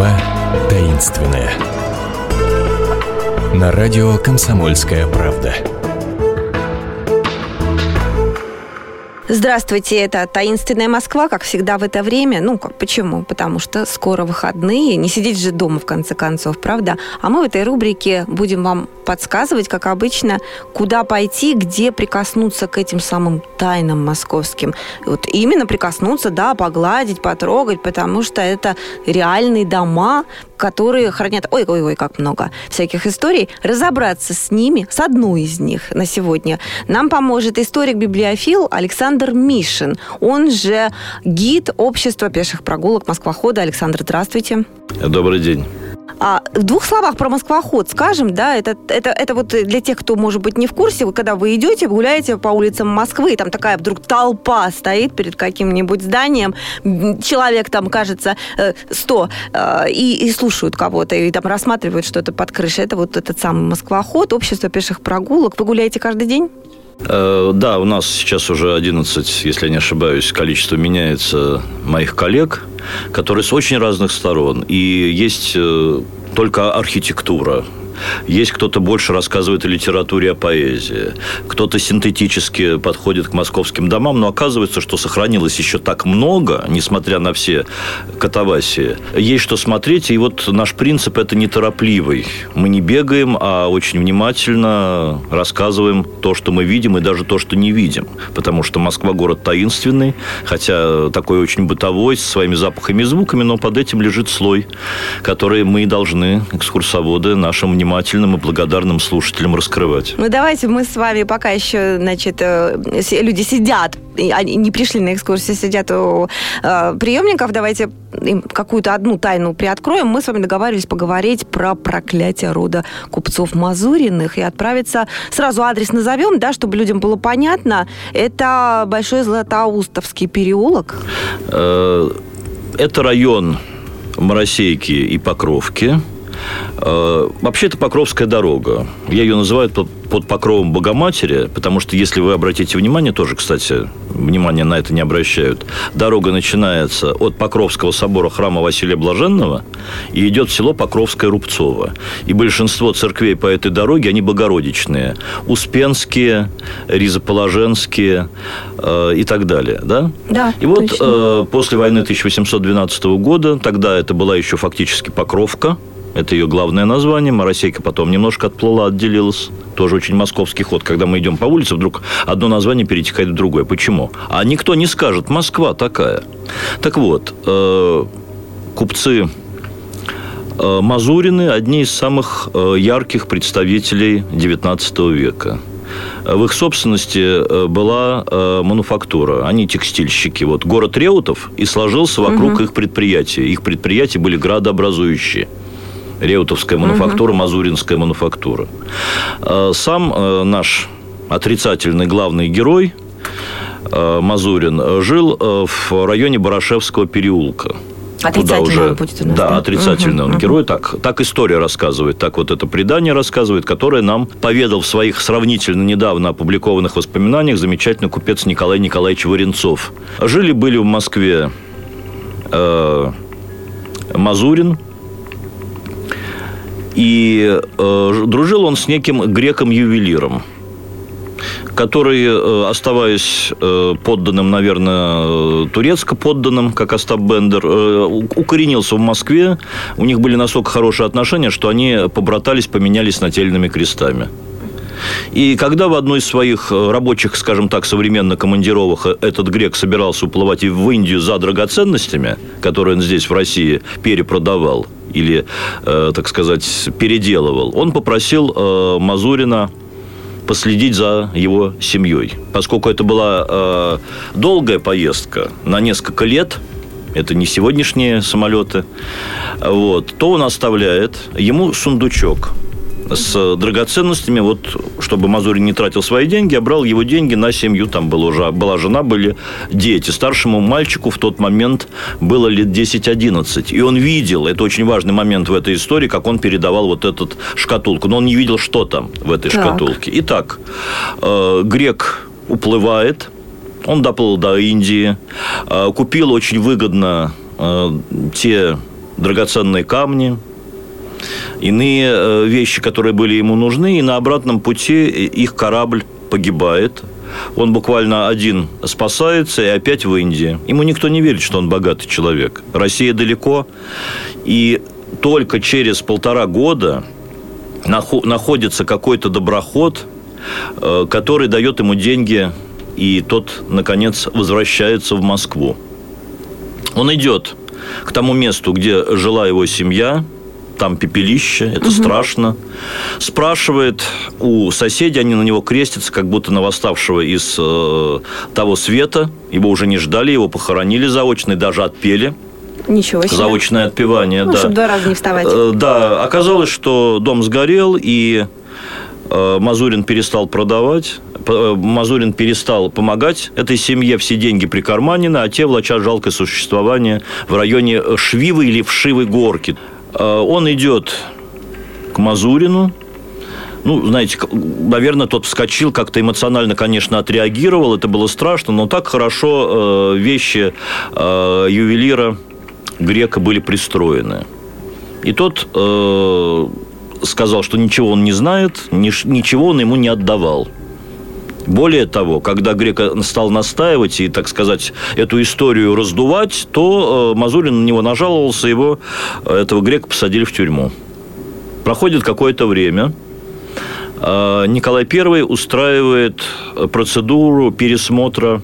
Москва таинственная. На радио «Комсомольская правда». Здравствуйте, это «Таинственная Москва», как всегда в это время. Ну, как, почему? Потому что скоро выходные, не сидеть же дома, в конце концов, правда? А мы в этой рубрике будем вам подсказывать, как обычно, куда пойти, где прикоснуться к этим самым тайнам московским. Вот именно прикоснуться, да, погладить, потрогать, потому что это реальные дома, которые хранят, ой-ой-ой, как много всяких историй, разобраться с ними, с одной из них на сегодня, нам поможет историк-библиофил Александр Мишин, он же гид общества пеших прогулок Москвохода. Александр, здравствуйте. Добрый день. А в двух словах про Москвоход скажем, да, это, это, это вот для тех, кто, может быть, не в курсе, вы, когда вы идете, гуляете по улицам Москвы, и там такая вдруг толпа стоит перед каким-нибудь зданием, человек там, кажется, 100, э, э, и, и слушают кого-то, и там рассматривают что-то под крышей. Это вот этот самый Москвоход, общество пеших прогулок. Вы гуляете каждый день? Э, да, у нас сейчас уже 11, если я не ошибаюсь, количество меняется моих коллег, которые с очень разных сторон. И есть э, только архитектура есть кто-то больше рассказывает о литературе, о поэзии. Кто-то синтетически подходит к московским домам, но оказывается, что сохранилось еще так много, несмотря на все катавасии. Есть что смотреть, и вот наш принцип – это неторопливый. Мы не бегаем, а очень внимательно рассказываем то, что мы видим, и даже то, что не видим. Потому что Москва – город таинственный, хотя такой очень бытовой, с своими запахами и звуками, но под этим лежит слой, который мы должны, экскурсоводы, нашим вниманием внимательным и благодарным слушателям раскрывать. Ну, давайте мы с вами пока еще, значит, э, люди сидят, они не пришли на экскурсию, сидят у э, приемников, давайте им какую-то одну тайну приоткроем. Мы с вами договаривались поговорить про проклятие рода купцов Мазуриных и отправиться... Сразу адрес назовем, да, чтобы людям было понятно. Это Большой Златоустовский переулок. Э, это район Моросейки и Покровки. Э, вообще, это Покровская дорога. Я ее называю под покровом Богоматери, потому что, если вы обратите внимание, тоже, кстати, внимание на это не обращают, дорога начинается от Покровского собора храма Василия Блаженного и идет в село Покровское Рубцово. И большинство церквей по этой дороге, они богородичные. Успенские, Ризоположенские э, и так далее. Да? Да, И вот э, после войны 1812 года, тогда это была еще фактически Покровка, это ее главное название. Моросейка потом немножко отплыла, отделилась. Тоже очень московский ход. Когда мы идем по улице, вдруг одно название перетекает в другое. Почему? А никто не скажет, Москва такая. Так вот, э, купцы э, Мазурины – одни из самых э, ярких представителей XIX века. В их собственности была э, мануфактура, они текстильщики. Вот город Реутов и сложился вокруг угу. их предприятия. Их предприятия были градообразующие. Реутовская мануфактура, угу. Мазуринская мануфактура. А, сам э, наш отрицательный главный герой э, Мазурин жил э, в районе Барашевского переулка. Отрицательный уже, будет у нас, да? Да, отрицательный угу, он угу. герой. Так, так история рассказывает, так вот это предание рассказывает, которое нам поведал в своих сравнительно недавно опубликованных воспоминаниях замечательный купец Николай Николаевич Варенцов. Жили-были в Москве э, Мазурин, и э, дружил он с неким греком-ювелиром который, э, оставаясь э, подданным, наверное, турецко подданным, как Остап Бендер, э, укоренился в Москве. У них были настолько хорошие отношения, что они побратались, поменялись нательными крестами. И когда в одной из своих рабочих, скажем так, современно командировок этот грек собирался уплывать в Индию за драгоценностями, которые он здесь, в России, перепродавал – или, э, так сказать, переделывал, он попросил э, Мазурина последить за его семьей. Поскольку это была э, долгая поездка на несколько лет, это не сегодняшние самолеты, вот, то он оставляет. Ему сундучок – с драгоценностями, вот, чтобы Мазурин не тратил свои деньги, а брал его деньги на семью. Там была, уже, была жена, были дети. Старшему мальчику в тот момент было лет 10-11. И он видел, это очень важный момент в этой истории, как он передавал вот эту шкатулку. Но он не видел, что там в этой так. шкатулке. Итак, э, грек уплывает, он доплыл до Индии, э, купил очень выгодно э, те драгоценные камни, иные э, вещи, которые были ему нужны, и на обратном пути их корабль погибает. Он буквально один спасается и опять в Индии. Ему никто не верит, что он богатый человек. Россия далеко, и только через полтора года находится какой-то доброход, э, который дает ему деньги, и тот, наконец, возвращается в Москву. Он идет к тому месту, где жила его семья, там пепелище, это угу. страшно. Спрашивает у соседей, они на него крестятся, как будто на восставшего из э, того света. Его уже не ждали, его похоронили заочно и даже отпели. Ничего себе. Заочное отпевание, ну, да. чтобы два раза не вставать. Э, да, оказалось, что дом сгорел, и э, Мазурин перестал продавать. Э, Мазурин перестал помогать этой семье, все деньги прикарманены, а те влачат жалкое существование в районе Швивы или Вшивой горки. Э, он идет к Мазурину, ну, знаете, наверное, тот вскочил, как-то эмоционально, конечно, отреагировал, это было страшно, но так хорошо э, вещи э, ювелира грека были пристроены. И тот сказал, что ничего он не знает, ничего он ему не отдавал. Более того, когда Грек стал настаивать и, так сказать, эту историю раздувать, то э, Мазурин на него нажаловался, его, э, этого Грека посадили в тюрьму. Проходит какое-то время, э, Николай I устраивает процедуру пересмотра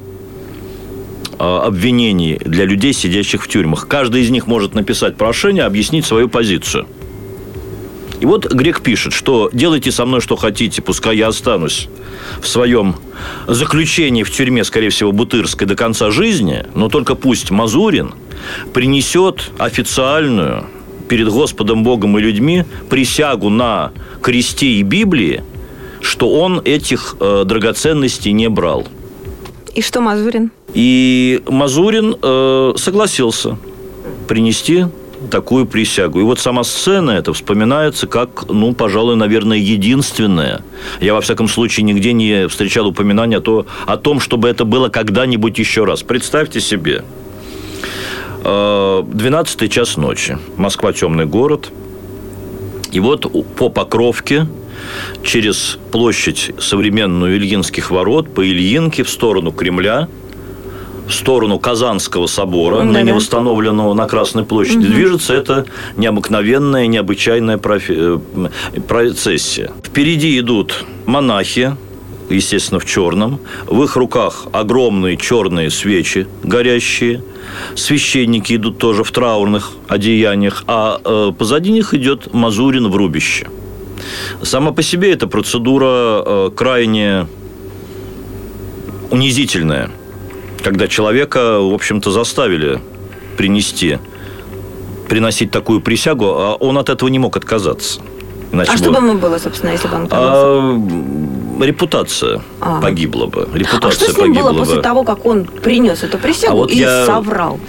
обвинений для людей, сидящих в тюрьмах. Каждый из них может написать прошение, объяснить свою позицию. И вот Грек пишет, что делайте со мной что хотите, пускай я останусь в своем заключении в тюрьме, скорее всего, Бутырской до конца жизни, но только пусть Мазурин принесет официальную перед Господом Богом и людьми присягу на кресте и Библии, что он этих э, драгоценностей не брал. И что Мазурин? И Мазурин э, согласился принести такую присягу. И вот сама сцена это вспоминается как, ну, пожалуй, наверное, единственная. Я, во всяком случае, нигде не встречал упоминания то, о том, чтобы это было когда-нибудь еще раз. Представьте себе. 12 э, час ночи. Москва темный город. И вот по Покровке через площадь современную Ильинских ворот по Ильинке в сторону Кремля – в сторону Казанского собора, mm-hmm. ныне восстановленного на Красной площади, mm-hmm. движется эта необыкновенная, необычайная профи... Э, процессия. Впереди идут монахи, естественно, в черном. В их руках огромные черные свечи горящие. Священники идут тоже в траурных одеяниях, а э, позади них идет Мазурин в рубище. Сама по себе эта процедура э, крайне унизительная – когда человека, в общем-то, заставили принести, приносить такую присягу, а он от этого не мог отказаться. Иначе а бы... что бы ему было, собственно, если бы он отказался? А, репутация а. погибла бы. Репутация а что с ним было бы. после того, как он принес эту присягу а вот и я... соврал?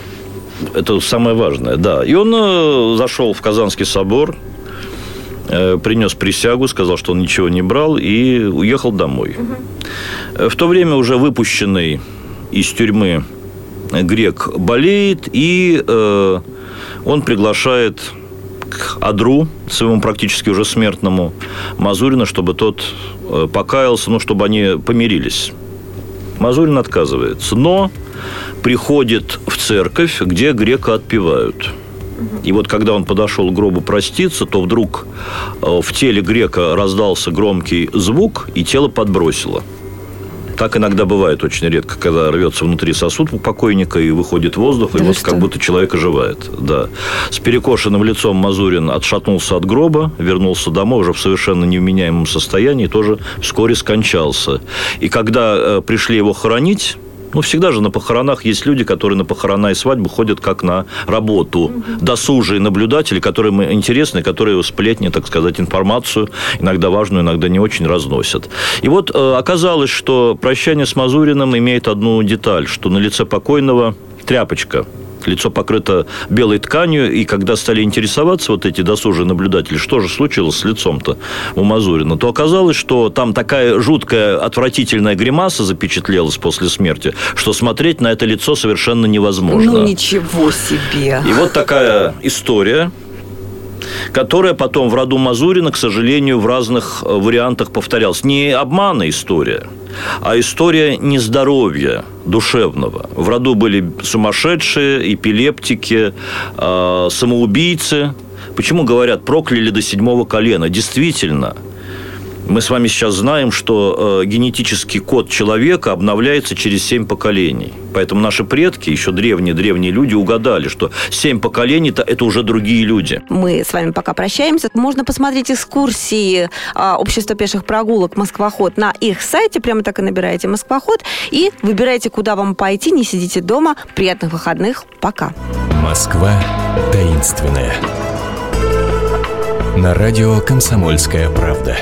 Это самое важное, да. И он э, зашел в Казанский собор, э, принес присягу, сказал, что он ничего не брал и уехал домой. Угу. В то время уже выпущенный из тюрьмы грек болеет, и э, он приглашает к Адру, своему практически уже смертному, Мазурина, чтобы тот э, покаялся, ну, чтобы они помирились. Мазурин отказывается, но приходит в церковь, где грека отпевают. И вот когда он подошел к гробу проститься, то вдруг э, в теле грека раздался громкий звук, и тело подбросило – так иногда бывает очень редко, когда рвется внутри сосуд у покойника и выходит воздух, и да вот как будто человек оживает. Да. С перекошенным лицом Мазурин отшатнулся от гроба, вернулся домой уже в совершенно невменяемом состоянии, тоже вскоре скончался. И когда э, пришли его хоронить, ну, всегда же на похоронах есть люди, которые на похорона и свадьбу ходят как на работу. Угу. Досужие наблюдатели, которым интересны, которые сплетни, так сказать, информацию, иногда важную, иногда не очень, разносят. И вот э, оказалось, что прощание с Мазуриным имеет одну деталь, что на лице покойного тряпочка Лицо покрыто белой тканью, и когда стали интересоваться вот эти досужие наблюдатели, что же случилось с лицом-то у Мазурина, то оказалось, что там такая жуткая, отвратительная гримаса запечатлелась после смерти, что смотреть на это лицо совершенно невозможно. Ну, ничего себе. И вот такая история которая потом в роду Мазурина, к сожалению, в разных э, вариантах повторялась. Не обмана история, а история нездоровья душевного. В роду были сумасшедшие, эпилептики, э, самоубийцы. Почему говорят, прокляли до седьмого колена? Действительно – мы с вами сейчас знаем, что э, генетический код человека обновляется через семь поколений. Поэтому наши предки, еще древние-древние люди, угадали, что семь поколений-то это уже другие люди. Мы с вами пока прощаемся. Можно посмотреть экскурсии э, Общества пеших прогулок «Москвоход» на их сайте. Прямо так и набираете «Москвоход» и выбирайте, куда вам пойти. Не сидите дома. Приятных выходных. Пока. Москва таинственная. На радио «Комсомольская правда».